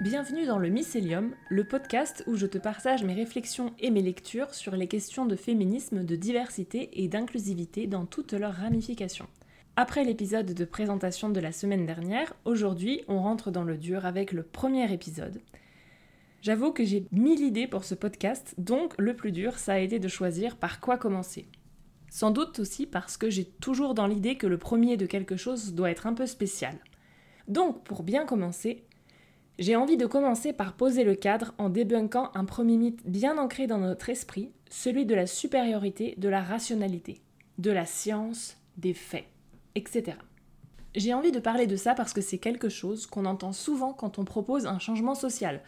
Bienvenue dans le Mycélium, le podcast où je te partage mes réflexions et mes lectures sur les questions de féminisme, de diversité et d'inclusivité dans toutes leurs ramifications. Après l'épisode de présentation de la semaine dernière, aujourd'hui on rentre dans le dur avec le premier épisode. J'avoue que j'ai mille idées pour ce podcast, donc le plus dur ça a été de choisir par quoi commencer. Sans doute aussi parce que j'ai toujours dans l'idée que le premier de quelque chose doit être un peu spécial. Donc pour bien commencer, j'ai envie de commencer par poser le cadre en débunkant un premier mythe bien ancré dans notre esprit, celui de la supériorité de la rationalité, de la science, des faits, etc. J'ai envie de parler de ça parce que c'est quelque chose qu'on entend souvent quand on propose un changement social.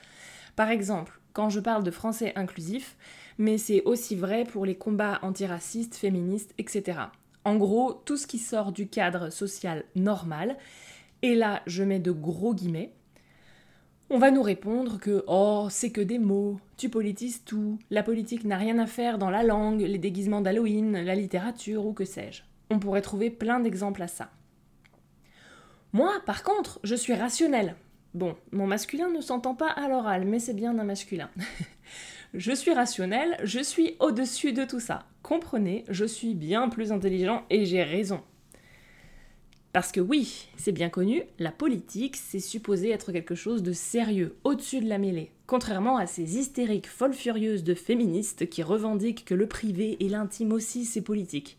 Par exemple, quand je parle de français inclusif, mais c'est aussi vrai pour les combats antiracistes, féministes, etc. En gros, tout ce qui sort du cadre social normal, et là je mets de gros guillemets, on va nous répondre que oh, c'est que des mots, tu politises tout, la politique n'a rien à faire dans la langue, les déguisements d'Halloween, la littérature ou que sais-je. On pourrait trouver plein d'exemples à ça. Moi, par contre, je suis rationnelle. Bon, mon masculin ne s'entend pas à l'oral, mais c'est bien un masculin. je suis rationnelle, je suis au-dessus de tout ça. Comprenez, je suis bien plus intelligent et j'ai raison. Parce que oui, c'est bien connu, la politique, c'est supposé être quelque chose de sérieux, au-dessus de la mêlée, contrairement à ces hystériques folles furieuses de féministes qui revendiquent que le privé et l'intime aussi c'est politique.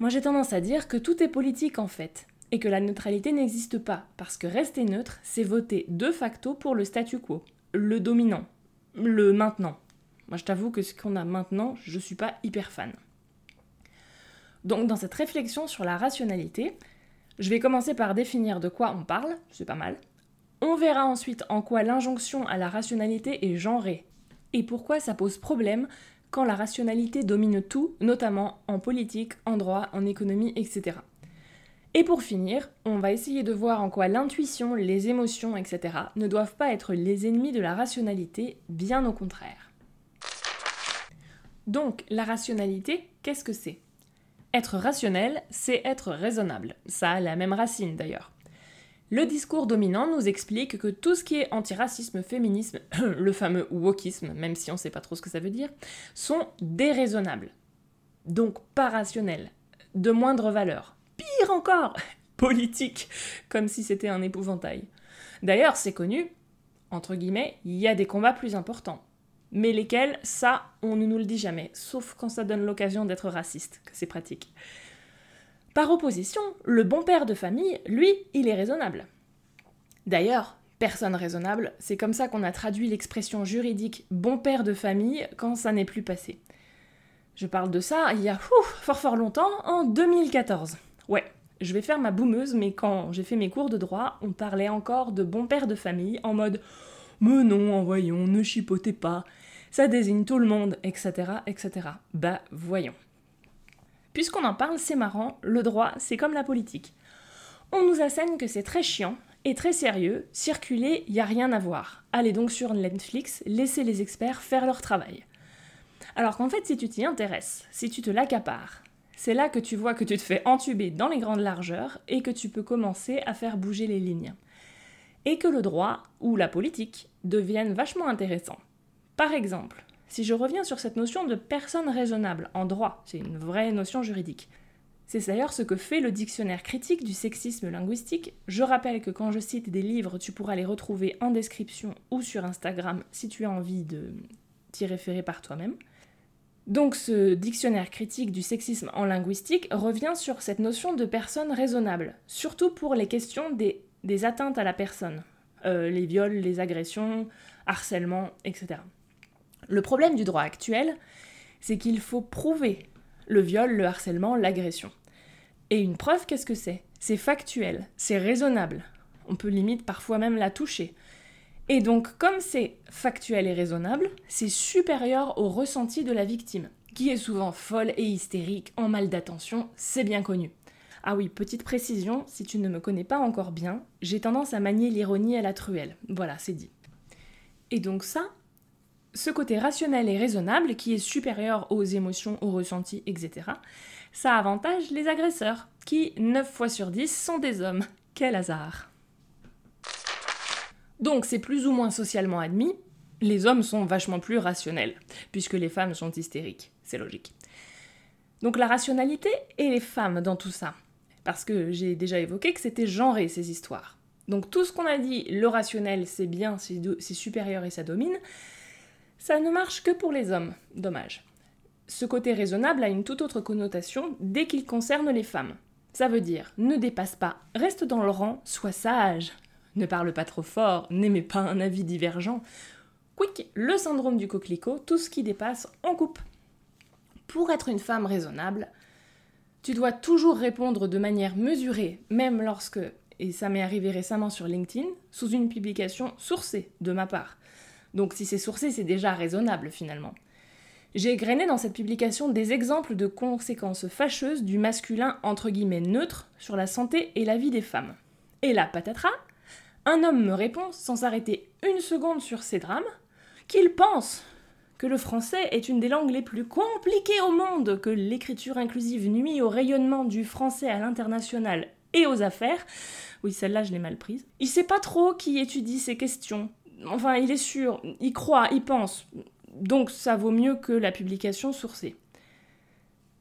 Moi j'ai tendance à dire que tout est politique en fait, et que la neutralité n'existe pas, parce que rester neutre, c'est voter de facto pour le statu quo, le dominant, le maintenant. Moi je t'avoue que ce qu'on a maintenant, je suis pas hyper fan. Donc dans cette réflexion sur la rationalité, je vais commencer par définir de quoi on parle, c'est pas mal. On verra ensuite en quoi l'injonction à la rationalité est genrée et pourquoi ça pose problème quand la rationalité domine tout, notamment en politique, en droit, en économie, etc. Et pour finir, on va essayer de voir en quoi l'intuition, les émotions, etc. ne doivent pas être les ennemis de la rationalité, bien au contraire. Donc, la rationalité, qu'est-ce que c'est? Être rationnel, c'est être raisonnable. Ça a la même racine d'ailleurs. Le discours dominant nous explique que tout ce qui est antiracisme, féminisme, le fameux wokisme, même si on ne sait pas trop ce que ça veut dire, sont déraisonnables. Donc pas rationnels, de moindre valeur. Pire encore, politique, comme si c'était un épouvantail. D'ailleurs, c'est connu, entre guillemets, il y a des combats plus importants. Mais lesquels, ça, on ne nous le dit jamais, sauf quand ça donne l'occasion d'être raciste, que c'est pratique. Par opposition, le bon père de famille, lui, il est raisonnable. D'ailleurs, personne raisonnable, c'est comme ça qu'on a traduit l'expression juridique bon père de famille quand ça n'est plus passé. Je parle de ça il y a fort fort longtemps, en 2014. Ouais, je vais faire ma boumeuse, mais quand j'ai fait mes cours de droit, on parlait encore de bon père de famille en mode mais non, voyons, ne chipotez pas, ça désigne tout le monde, etc., etc. Bah voyons. Puisqu'on en parle, c'est marrant, le droit, c'est comme la politique. On nous assène que c'est très chiant et très sérieux, circuler, y a rien à voir. Allez donc sur Netflix, laissez les experts faire leur travail. Alors qu'en fait, si tu t'y intéresses, si tu te l'accapares, c'est là que tu vois que tu te fais entuber dans les grandes largeurs et que tu peux commencer à faire bouger les lignes. Et que le droit, ou la politique, deviennent vachement intéressants. Par exemple, si je reviens sur cette notion de personne raisonnable en droit, c'est une vraie notion juridique. C'est d'ailleurs ce que fait le dictionnaire critique du sexisme linguistique. Je rappelle que quand je cite des livres, tu pourras les retrouver en description ou sur Instagram si tu as envie de t'y référer par toi-même. Donc ce dictionnaire critique du sexisme en linguistique revient sur cette notion de personne raisonnable, surtout pour les questions des, atteintes à la personne, euh, les viols, les agressions, harcèlement, etc. Le problème du droit actuel, c'est qu'il faut prouver le viol, le harcèlement, l'agression. Et une preuve, qu'est-ce que c'est? C'est factuel, c'est raisonnable. On peut limite parfois même la toucher. Et donc, comme c'est factuel et raisonnable, c'est supérieur au ressenti de la victime, qui est souvent folle et hystérique, en mal d'attention, c'est bien connu. Ah oui, petite précision, si tu ne me connais pas encore bien, j'ai tendance à manier l'ironie à la truelle. Voilà, c'est dit. Et donc ça, ce côté rationnel et raisonnable qui est supérieur aux émotions, aux ressentis, etc., ça avantage les agresseurs, qui, 9 fois sur 10, sont des hommes. Quel hasard Donc c'est plus ou moins socialement admis, les hommes sont vachement plus rationnels, puisque les femmes sont hystériques, c'est logique. Donc la rationalité et les femmes dans tout ça, parce que j'ai déjà évoqué que c'était genré ces histoires. Donc tout ce qu'on a dit, le rationnel c'est bien, c'est supérieur et ça domine, ça ne marche que pour les hommes, dommage. Ce côté raisonnable a une toute autre connotation dès qu'il concerne les femmes. Ça veut dire ne dépasse pas, reste dans le rang, sois sage. Ne parle pas trop fort, n'aimez pas un avis divergent. Quick, le syndrome du coquelicot, tout ce qui dépasse, on coupe. Pour être une femme raisonnable, tu dois toujours répondre de manière mesurée, même lorsque, et ça m'est arrivé récemment sur LinkedIn, sous une publication sourcée de ma part. Donc si c'est sourcé, c'est déjà raisonnable finalement. J'ai grainé dans cette publication des exemples de conséquences fâcheuses du masculin entre guillemets neutre sur la santé et la vie des femmes. Et là, patatras, un homme me répond, sans s'arrêter une seconde sur ces drames, qu'il pense que le français est une des langues les plus compliquées au monde, que l'écriture inclusive nuit au rayonnement du français à l'international et aux affaires. Oui, celle-là, je l'ai mal prise. Il sait pas trop qui étudie ces questions. Enfin, il est sûr, il croit, il pense. Donc ça vaut mieux que la publication sourcée.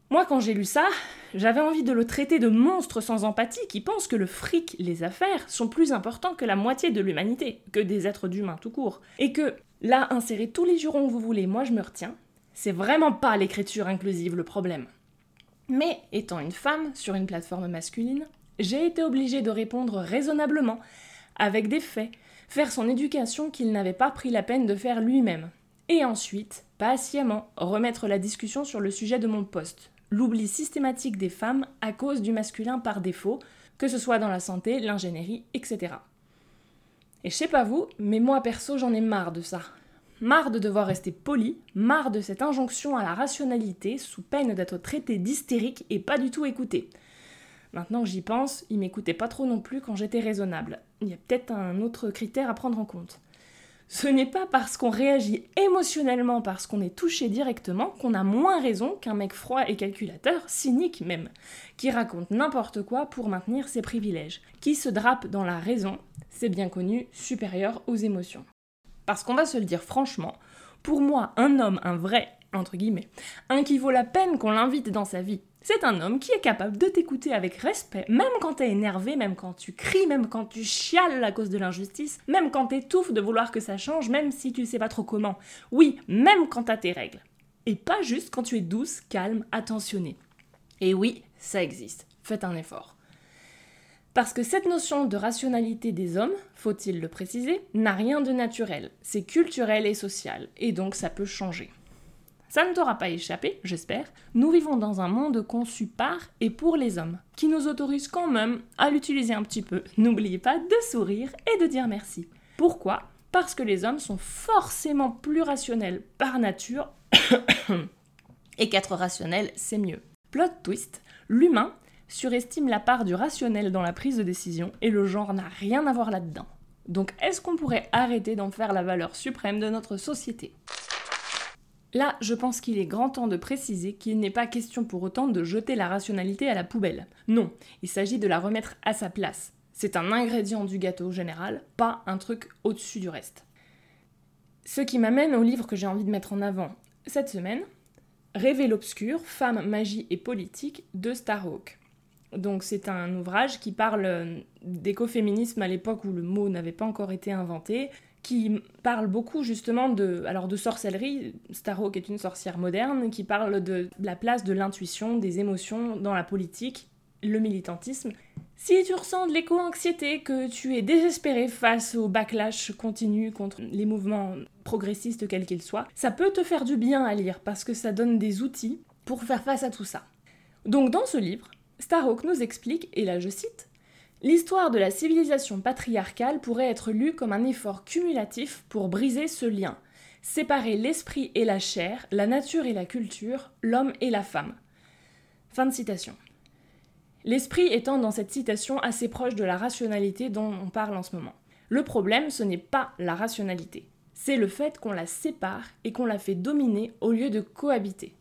Moi, quand j'ai lu ça, j'avais envie de le traiter de monstre sans empathie qui pense que le fric, les affaires, sont plus importants que la moitié de l'humanité, que des êtres d'humains tout court. Et que, là, insérez tous les jurons que vous voulez, moi je me retiens, c'est vraiment pas l'écriture inclusive le problème. Mais, étant une femme sur une plateforme masculine, j'ai été obligée de répondre raisonnablement, avec des faits, faire son éducation qu'il n'avait pas pris la peine de faire lui-même. Et ensuite, patiemment, remettre la discussion sur le sujet de mon poste, l'oubli systématique des femmes à cause du masculin par défaut, que ce soit dans la santé, l'ingénierie, etc. Et je sais pas vous, mais moi perso j'en ai marre de ça. Marre de devoir rester poli, marre de cette injonction à la rationalité sous peine d'être traité d'hystérique et pas du tout écouté. Maintenant que j'y pense, il m'écoutait pas trop non plus quand j'étais raisonnable. Il y a peut-être un autre critère à prendre en compte. Ce n'est pas parce qu'on réagit émotionnellement, parce qu'on est touché directement, qu'on a moins raison qu'un mec froid et calculateur, cynique même, qui raconte n'importe quoi pour maintenir ses privilèges, qui se drape dans la raison, c'est bien connu, supérieur aux émotions. Parce qu'on va se le dire franchement, pour moi, un homme, un vrai, entre guillemets, un qui vaut la peine qu'on l'invite dans sa vie, c'est un homme qui est capable de t'écouter avec respect, même quand t'es énervé, même quand tu cries, même quand tu chiales à cause de l'injustice, même quand t'étouffes de vouloir que ça change, même si tu sais pas trop comment. Oui, même quand t'as tes règles. Et pas juste quand tu es douce, calme, attentionnée. Et oui, ça existe. Faites un effort. Parce que cette notion de rationalité des hommes, faut-il le préciser, n'a rien de naturel. C'est culturel et social, et donc ça peut changer. Ça ne t'aura pas échappé, j'espère. Nous vivons dans un monde conçu par et pour les hommes, qui nous autorise quand même à l'utiliser un petit peu. N'oubliez pas de sourire et de dire merci. Pourquoi? Parce que les hommes sont forcément plus rationnels par nature et qu'être rationnel, c'est mieux. Plot twist, l'humain surestime la part du rationnel dans la prise de décision et le genre n'a rien à voir là-dedans. Donc est-ce qu'on pourrait arrêter d'en faire la valeur suprême de notre société? Là, je pense qu'il est grand temps de préciser qu'il n'est pas question pour autant de jeter la rationalité à la poubelle. Non, il s'agit de la remettre à sa place. C'est un ingrédient du gâteau général, pas un truc au-dessus du reste. Ce qui m'amène au livre que j'ai envie de mettre en avant cette semaine, Rêver l'obscur, Femmes, magie et politique de Starhawk. Donc c'est un ouvrage qui parle d'écoféminisme à l'époque où le mot n'avait pas encore été inventé, qui parle beaucoup justement de, alors de sorcellerie. Starhawk est une sorcière moderne qui parle de la place de l'intuition, des émotions dans la politique, le militantisme. Si tu ressens de l'éco-anxiété, que tu es désespéré face au backlash continu contre les mouvements progressistes quels qu'ils soient, ça peut te faire du bien à lire parce que ça donne des outils pour faire face à tout ça. Donc dans ce livre, Starhawk nous explique, et là je cite, L'histoire de la civilisation patriarcale pourrait être lue comme un effort cumulatif pour briser ce lien, séparer l'esprit et la chair, la nature et la culture, l'homme et la femme. Fin de citation. L'esprit étant dans cette citation assez proche de la rationalité dont on parle en ce moment. Le problème, ce n'est pas la rationalité, c'est le fait qu'on la sépare et qu'on la fait dominer au lieu de cohabiter.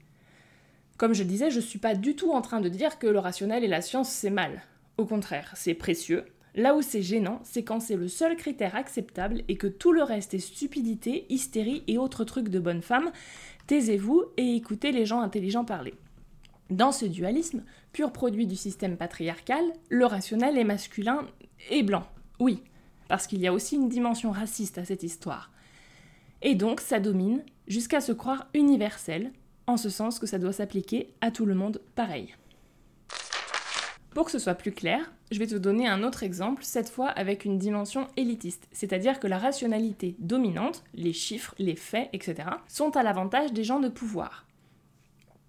Comme je disais, je ne suis pas du tout en train de dire que le rationnel et la science c'est mal. Au contraire, c'est précieux, Là où c'est gênant, c'est quand c'est le seul critère acceptable et que tout le reste est stupidité, hystérie et autres trucs de bonne femme. Taisez-vous et écoutez les gens intelligents parler. Dans ce dualisme, pur produit du système patriarcal, le rationnel est masculin et blanc. Oui, parce qu'il y a aussi une dimension raciste à cette histoire. Et donc ça domine jusqu'à se croire universel, en ce sens que ça doit s'appliquer à tout le monde pareil. Pour que ce soit plus clair, je vais te donner un autre exemple, cette fois avec une dimension élitiste, c'est-à-dire que la rationalité dominante, les chiffres, les faits, etc., sont à l'avantage des gens de pouvoir.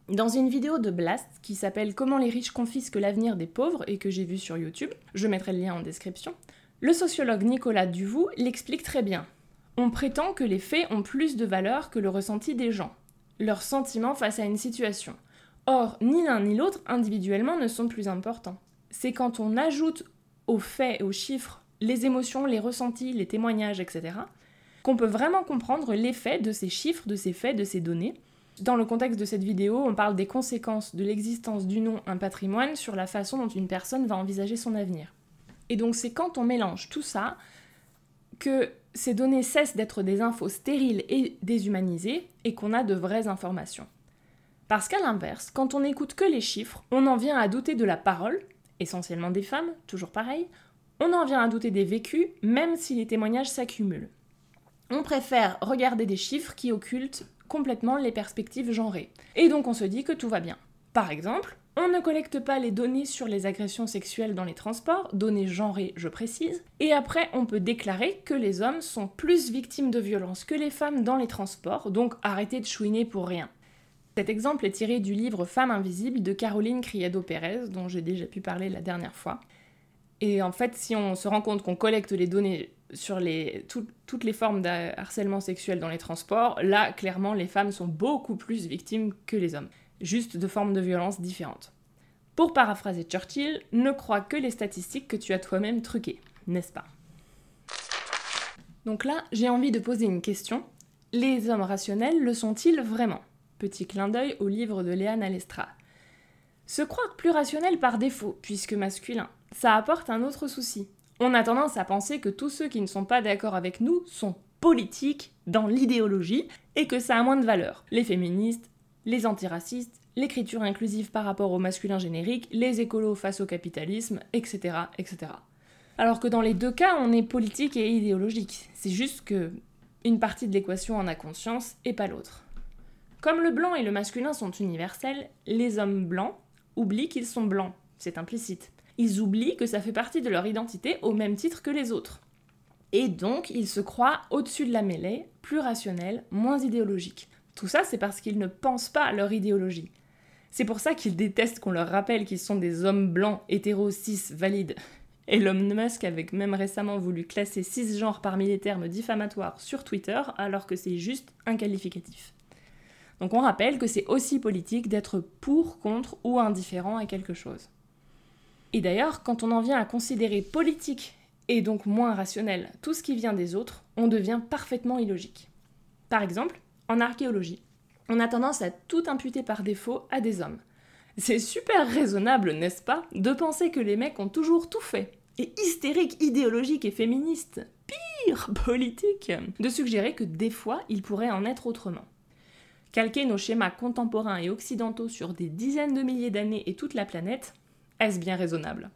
Dans une vidéo de Blast qui s'appelle Comment les riches confisquent l'avenir des pauvres et que j'ai vu sur YouTube, je mettrai le lien en description, le sociologue Nicolas Duvou l'explique très bien. On prétend que les faits ont plus de valeur que le ressenti des gens, leurs sentiments face à une situation. Or, ni l'un ni l'autre individuellement ne sont plus importants. C'est quand on ajoute aux faits et aux chiffres les émotions, les ressentis, les témoignages, etc., qu'on peut vraiment comprendre l'effet de ces chiffres, de ces faits, de ces données. Dans le contexte de cette vidéo, on parle des conséquences de l'existence du nom un patrimoine sur la façon dont une personne va envisager son avenir. Et donc c'est quand on mélange tout ça que ces données cessent d'être des infos stériles et déshumanisées et qu'on a de vraies informations. Parce qu'à l'inverse, quand on n'écoute que les chiffres, on en vient à douter de la parole, essentiellement des femmes, toujours pareil, on en vient à douter des vécus, même si les témoignages s'accumulent. On préfère regarder des chiffres qui occultent complètement les perspectives genrées. Et donc on se dit que tout va bien. Par exemple, on ne collecte pas les données sur les agressions sexuelles dans les transports, données genrées je précise, et après on peut déclarer que les hommes sont plus victimes de violences que les femmes dans les transports, donc arrêtez de chouiner pour rien. Cet exemple est tiré du livre Femmes invisibles de Caroline Criado-Pérez, dont j'ai déjà pu parler la dernière fois. Et en fait, si on se rend compte qu'on collecte les données sur toutes les formes de harcèlement sexuel dans les transports, là, clairement, les femmes sont beaucoup plus victimes que les hommes, juste de formes de violence différentes. Pour paraphraser Churchill, ne crois que les statistiques que tu as toi-même truquées, n'est-ce pas? Donc là, j'ai envie de poser une question. Les hommes rationnels le sont-ils vraiment? Petit clin d'œil au livre de Léane Alestra. Se croire plus rationnel par défaut, puisque masculin, ça apporte un autre souci. On a tendance à penser que tous ceux qui ne sont pas d'accord avec nous sont politiques dans l'idéologie et que ça a moins de valeur. Les féministes, les antiracistes, l'écriture inclusive par rapport au masculin générique, les écolos face au capitalisme, etc., etc. Alors que dans les deux cas, on est politique et idéologique. C'est juste que une partie de l'équation en a conscience et pas l'autre. Comme le blanc et le masculin sont universels, les hommes blancs oublient qu'ils sont blancs, c'est implicite. Ils oublient que ça fait partie de leur identité au même titre que les autres. Et donc, ils se croient au-dessus de la mêlée, plus rationnels, moins idéologiques. Tout ça, c'est parce qu'ils ne pensent pas à leur idéologie. C'est pour ça qu'ils détestent qu'on leur rappelle qu'ils sont des hommes blancs, hétéros, cis, valides. Elon Musk avait même récemment voulu classer cisgenres parmi les termes diffamatoires sur Twitter, alors que c'est juste un qualificatif. Donc on rappelle que c'est aussi politique d'être pour, contre ou indifférent à quelque chose. Et d'ailleurs, quand on en vient à considérer politique et donc moins rationnel tout ce qui vient des autres, on devient parfaitement illogique. Par exemple, en archéologie, on a tendance à tout imputer par défaut à des hommes. C'est super raisonnable, n'est-ce pas, de penser que les mecs ont toujours tout fait, et hystérique, idéologique et féministe, pire, politique, de suggérer que des fois il pourrait en être autrement. Calquer nos schémas contemporains et occidentaux sur des dizaines de milliers d'années et toute la planète, est-ce bien raisonnable?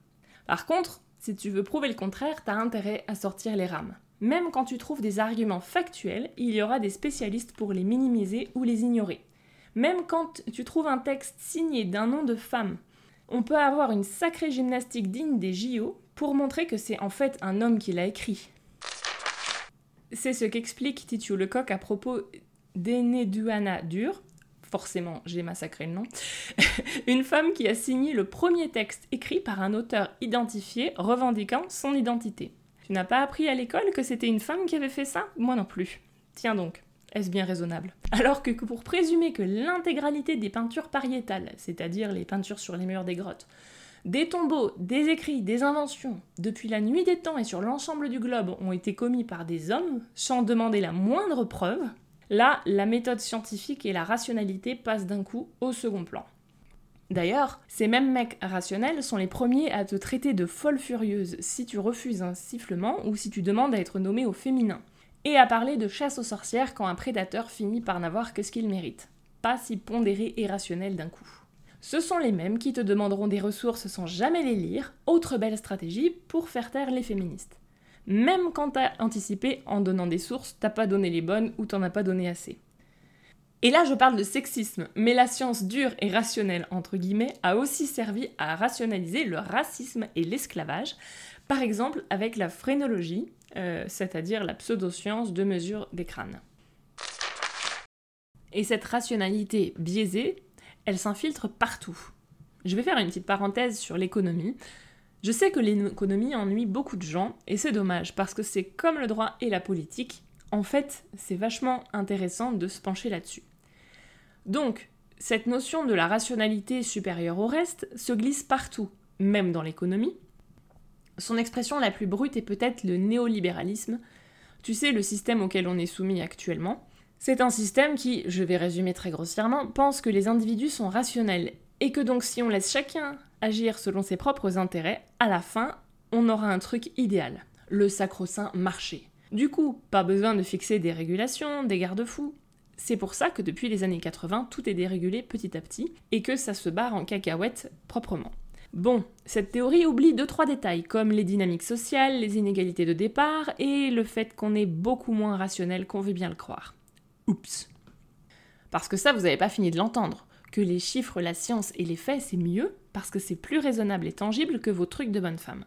Par contre, si tu veux prouver le contraire, t'as intérêt à sortir les rames. Même quand tu trouves des arguments factuels, il y aura des spécialistes pour les minimiser ou les ignorer. Même quand tu trouves un texte signé d'un nom de femme, on peut avoir une sacrée gymnastique digne des JO pour montrer que c'est en fait un homme qui l'a écrit. C'est ce qu'explique Titiou Lecoq à propos Deneduana Dur, forcément j'ai massacré le nom, une femme qui a signé le premier texte écrit par un auteur identifié revendiquant son identité. Tu n'as pas appris à l'école que c'était une femme qui avait fait ça? Moi non plus. Tiens donc, est-ce bien raisonnable? Alors que pour présumer que l'intégralité des peintures pariétales, c'est-à-dire les peintures sur les murs des grottes, des tombeaux, des écrits, des inventions, depuis la nuit des temps et sur l'ensemble du globe, ont été commis par des hommes, sans demander la moindre preuve, Là, la méthode scientifique et la rationalité passent d'un coup au second plan. D'ailleurs, ces mêmes mecs rationnels sont les premiers à te traiter de folle furieuse si tu refuses un sifflement ou si tu demandes à être nommé au féminin. Et à parler de chasse aux sorcières quand un prédateur finit par n'avoir que ce qu'il mérite. Pas si pondéré et rationnel d'un coup. Ce sont les mêmes qui te demanderont des ressources sans jamais les lire, autre belle stratégie pour faire taire les féministes. Même quand t'as anticipé en donnant des sources, t'as pas donné les bonnes ou t'en as pas donné assez. Et là, je parle de sexisme, mais la science dure et rationnelle, entre guillemets, a aussi servi à rationaliser le racisme et l'esclavage, par exemple avec la phrénologie, euh, c'est-à-dire la pseudoscience de mesure des crânes. Et cette rationalité biaisée, elle s'infiltre partout. Je vais faire une petite parenthèse sur l'économie. Je sais que l'économie ennuie beaucoup de gens, et c'est dommage, parce que c'est comme le droit et la politique, en fait, c'est vachement intéressant de se pencher là-dessus. Donc, cette notion de la rationalité supérieure au reste se glisse partout, même dans l'économie. Son expression la plus brute est peut-être le néolibéralisme, tu sais, le système auquel on est soumis actuellement. C'est un système qui, je vais résumer très grossièrement, pense que les individus sont rationnels et que donc si on laisse chacun agir selon ses propres intérêts, à la fin, on aura un truc idéal, le sacro-saint marché. Du coup, pas besoin de fixer des régulations, des garde-fous. C'est pour ça que depuis les années 80, tout est dérégulé petit à petit et que ça se barre en cacahuète proprement. Bon, cette théorie oublie deux trois détails comme les dynamiques sociales, les inégalités de départ et le fait qu'on est beaucoup moins rationnel qu'on veut bien le croire. Oups. Parce que ça, vous n'avez pas fini de l'entendre. Que les chiffres, la science et les faits, c'est mieux parce que c'est plus raisonnable et tangible que vos trucs de bonne femme.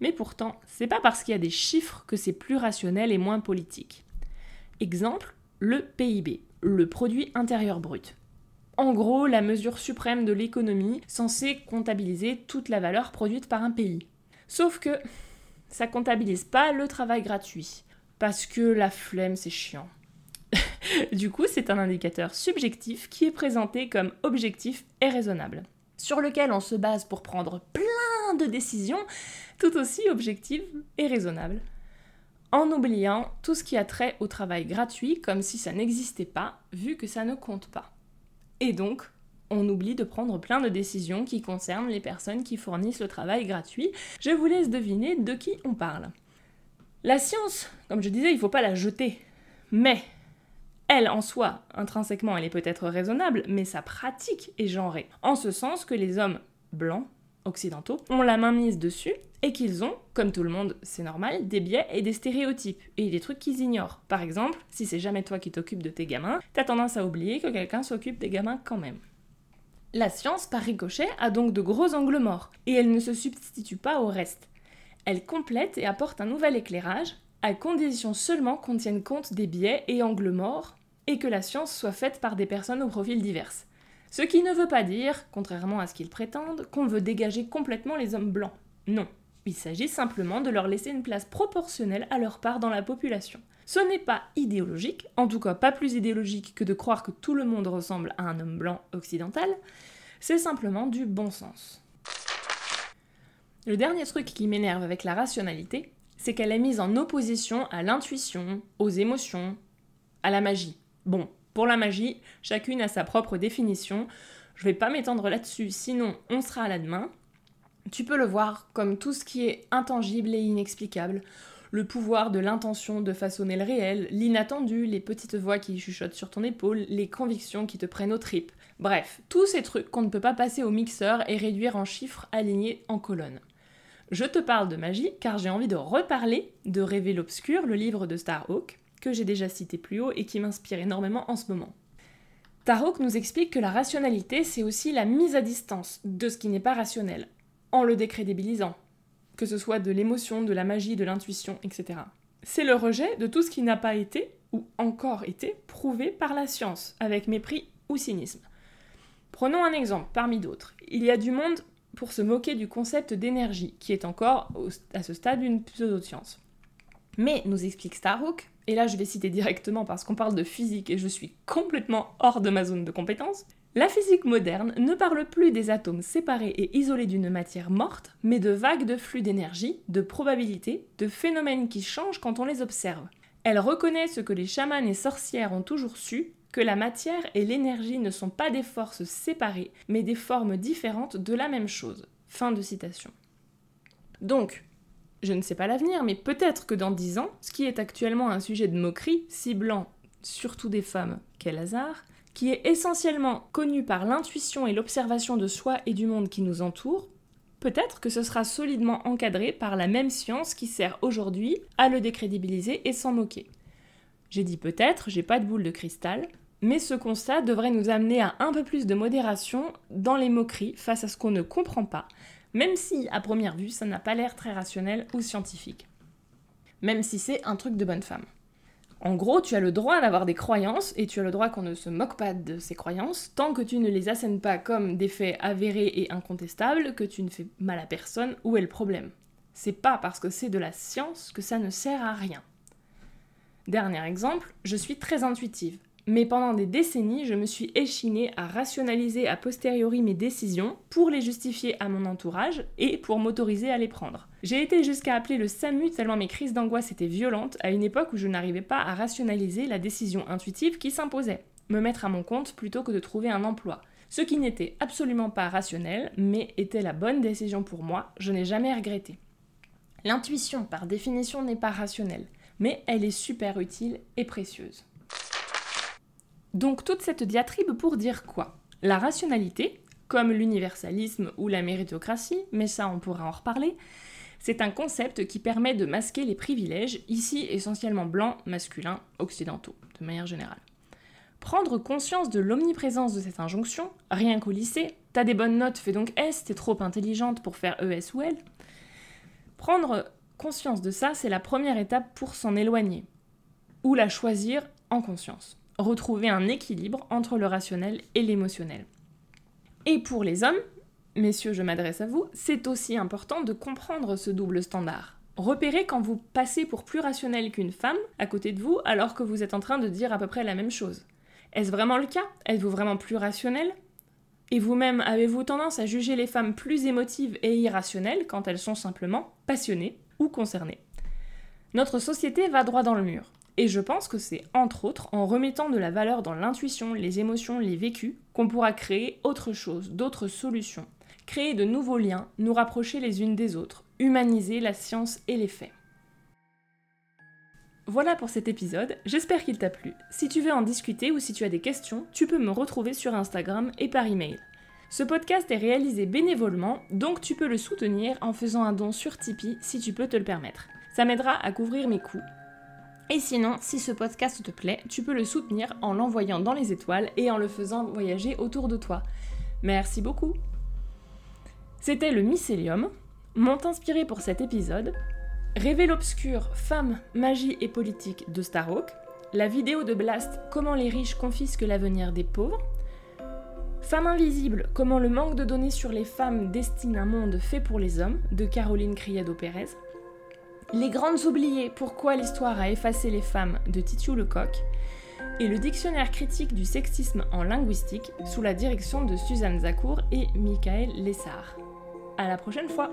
Mais pourtant, c'est pas parce qu'il y a des chiffres que c'est plus rationnel et moins politique. Exemple, le PIB, le produit intérieur brut. En gros, la mesure suprême de l'économie censée comptabiliser toute la valeur produite par un pays. Sauf que ça comptabilise pas le travail gratuit. Parce que la flemme, c'est chiant. du coup, c'est un indicateur subjectif qui est présenté comme objectif et raisonnable, sur lequel on se base pour prendre plein de décisions tout aussi objectives et raisonnables, en oubliant tout ce qui a trait au travail gratuit comme si ça n'existait pas, vu que ça ne compte pas. Et donc, on oublie de prendre plein de décisions qui concernent les personnes qui fournissent le travail gratuit. Je vous laisse deviner de qui on parle. La science, comme je disais, il ne faut pas la jeter. Mais elle, en soi, intrinsèquement, elle est peut-être raisonnable, mais sa pratique est genrée. En ce sens que les hommes blancs, occidentaux, ont la main mise dessus et qu'ils ont, comme tout le monde, c'est normal, des biais et des stéréotypes, et des trucs qu'ils ignorent. Par exemple, si c'est jamais toi qui t'occupes de tes gamins, t'as tendance à oublier que quelqu'un s'occupe des gamins quand même. La science, par ricochet, a donc de gros angles morts, et elle ne se substitue pas au reste. Elle complète et apporte un nouvel éclairage, à condition seulement qu'on tienne compte des biais et angles morts et que la science soit faite par des personnes aux profils divers. Ce qui ne veut pas dire, contrairement à ce qu'ils prétendent, qu'on veut dégager complètement les hommes blancs. Non. Il s'agit simplement de leur laisser une place proportionnelle à leur part dans la population. Ce n'est pas idéologique, en tout cas pas plus idéologique que de croire que tout le monde ressemble à un homme blanc occidental, c'est simplement du bon sens. Le dernier truc qui m'énerve avec la rationalité, c'est qu'elle est mise en opposition à l'intuition, aux émotions, à la magie. Bon, pour la magie, chacune a sa propre définition. Je vais pas m'étendre là-dessus, sinon on sera à la demain. Tu peux le voir comme tout ce qui est intangible et inexplicable. Le pouvoir de l'intention de façonner le réel, l'inattendu, les petites voix qui chuchotent sur ton épaule, les convictions qui te prennent aux tripes. Bref, tous ces trucs qu'on ne peut pas passer au mixeur et réduire en chiffres alignés en colonnes. Je te parle de magie car j'ai envie de reparler de Rêver l'obscur, le livre de Starhawk, que j'ai déjà cité plus haut et qui m'inspire énormément en ce moment. Tarok nous explique que la rationalité, c'est aussi la mise à distance de ce qui n'est pas rationnel, en le décrédibilisant, que ce soit de l'émotion, de la magie, de l'intuition, etc. C'est le rejet de tout ce qui n'a pas été, ou encore été, prouvé par la science, avec mépris ou cynisme. Prenons un exemple parmi d'autres. Il y a du monde pour se moquer du concept d'énergie, qui est encore à ce stade une pseudo-science. Mais, nous explique Starhawk, et là je vais citer directement parce qu'on parle de physique et je suis complètement hors de ma zone de compétence, la physique moderne ne parle plus des atomes séparés et isolés d'une matière morte, mais de vagues de flux d'énergie, de probabilités, de phénomènes qui changent quand on les observe. Elle reconnaît ce que les chamans et sorcières ont toujours su, que la matière et l'énergie ne sont pas des forces séparées, mais des formes différentes de la même chose. Fin de citation. Donc, je ne sais pas l'avenir, mais peut-être que dans dix ans, ce qui est actuellement un sujet de moquerie, ciblant surtout des femmes, quel hasard, qui est essentiellement connu par l'intuition et l'observation de soi et du monde qui nous entoure, peut-être que ce sera solidement encadré par la même science qui sert aujourd'hui à le décrédibiliser et s'en moquer. J'ai dit peut-être, j'ai pas de boule de cristal, mais ce constat devrait nous amener à un peu plus de modération dans les moqueries face à ce qu'on ne comprend pas, même si, à première vue, ça n'a pas l'air très rationnel ou scientifique. Même si c'est un truc de bonne femme. En gros, tu as le droit d'avoir des croyances et tu as le droit qu'on ne se moque pas de ces croyances tant que tu ne les assènes pas comme des faits avérés et incontestables, que tu ne fais mal à personne, où est le problème? C'est pas parce que c'est de la science que ça ne sert à rien. Dernier exemple, je suis très intuitive. Mais pendant des décennies, je me suis échinée à rationaliser a posteriori mes décisions pour les justifier à mon entourage et pour m'autoriser à les prendre. J'ai été jusqu'à appeler le SAMU tellement mes crises d'angoisse étaient violentes à une époque où je n'arrivais pas à rationaliser la décision intuitive qui s'imposait. Me mettre à mon compte plutôt que de trouver un emploi. Ce qui n'était absolument pas rationnel, mais était la bonne décision pour moi, je n'ai jamais regretté. L'intuition, par définition, n'est pas rationnelle, mais elle est super utile et précieuse. Donc toute cette diatribe pour dire quoi? La rationalité, comme l'universalisme ou la méritocratie, mais ça on pourra en reparler, c'est un concept qui permet de masquer les privilèges, ici essentiellement blancs, masculins, occidentaux, de manière générale. Prendre conscience de l'omniprésence de cette injonction, rien qu'au lycée, t'as des bonnes notes, fais donc S, t'es trop intelligente pour faire ES ou L. Prendre conscience de ça, c'est la première étape pour s'en éloigner, ou la choisir en conscience retrouver un équilibre entre le rationnel et l'émotionnel. Et pour les hommes, messieurs, je m'adresse à vous, c'est aussi important de comprendre ce double standard. Repérez quand vous passez pour plus rationnel qu'une femme à côté de vous alors que vous êtes en train de dire à peu près la même chose. Est-ce vraiment le cas? Êtes-vous vraiment plus rationnel? Et vous-même, avez-vous tendance à juger les femmes plus émotives et irrationnelles quand elles sont simplement passionnées ou concernées? Notre société va droit dans le mur. Et je pense que c'est entre autres en remettant de la valeur dans l'intuition, les émotions, les vécus, qu'on pourra créer autre chose, d'autres solutions, créer de nouveaux liens, nous rapprocher les unes des autres, humaniser la science et les faits. Voilà pour cet épisode, j'espère qu'il t'a plu. Si tu veux en discuter ou si tu as des questions, tu peux me retrouver sur Instagram et par email. Ce podcast est réalisé bénévolement, donc tu peux le soutenir en faisant un don sur Tipeee si tu peux te le permettre. Ça m'aidera à couvrir mes coûts et sinon, si ce podcast te plaît, tu peux le soutenir en l'envoyant dans les étoiles et en le faisant voyager autour de toi. Merci beaucoup C'était le mycélium, m'ont inspiré pour cet épisode, Rêver l'obscur, Femmes, magie et politique de Starhawk, la vidéo de Blast Comment les riches confisquent l'avenir des pauvres, Femme invisible, comment le manque de données sur les femmes destine un monde fait pour les hommes de Caroline Criado-Pérez, les Grandes Oubliées, pourquoi l'histoire a effacé les femmes de Titiou Lecoq, et le dictionnaire critique du sexisme en linguistique sous la direction de Suzanne Zakour et Michael Lessard. À la prochaine fois!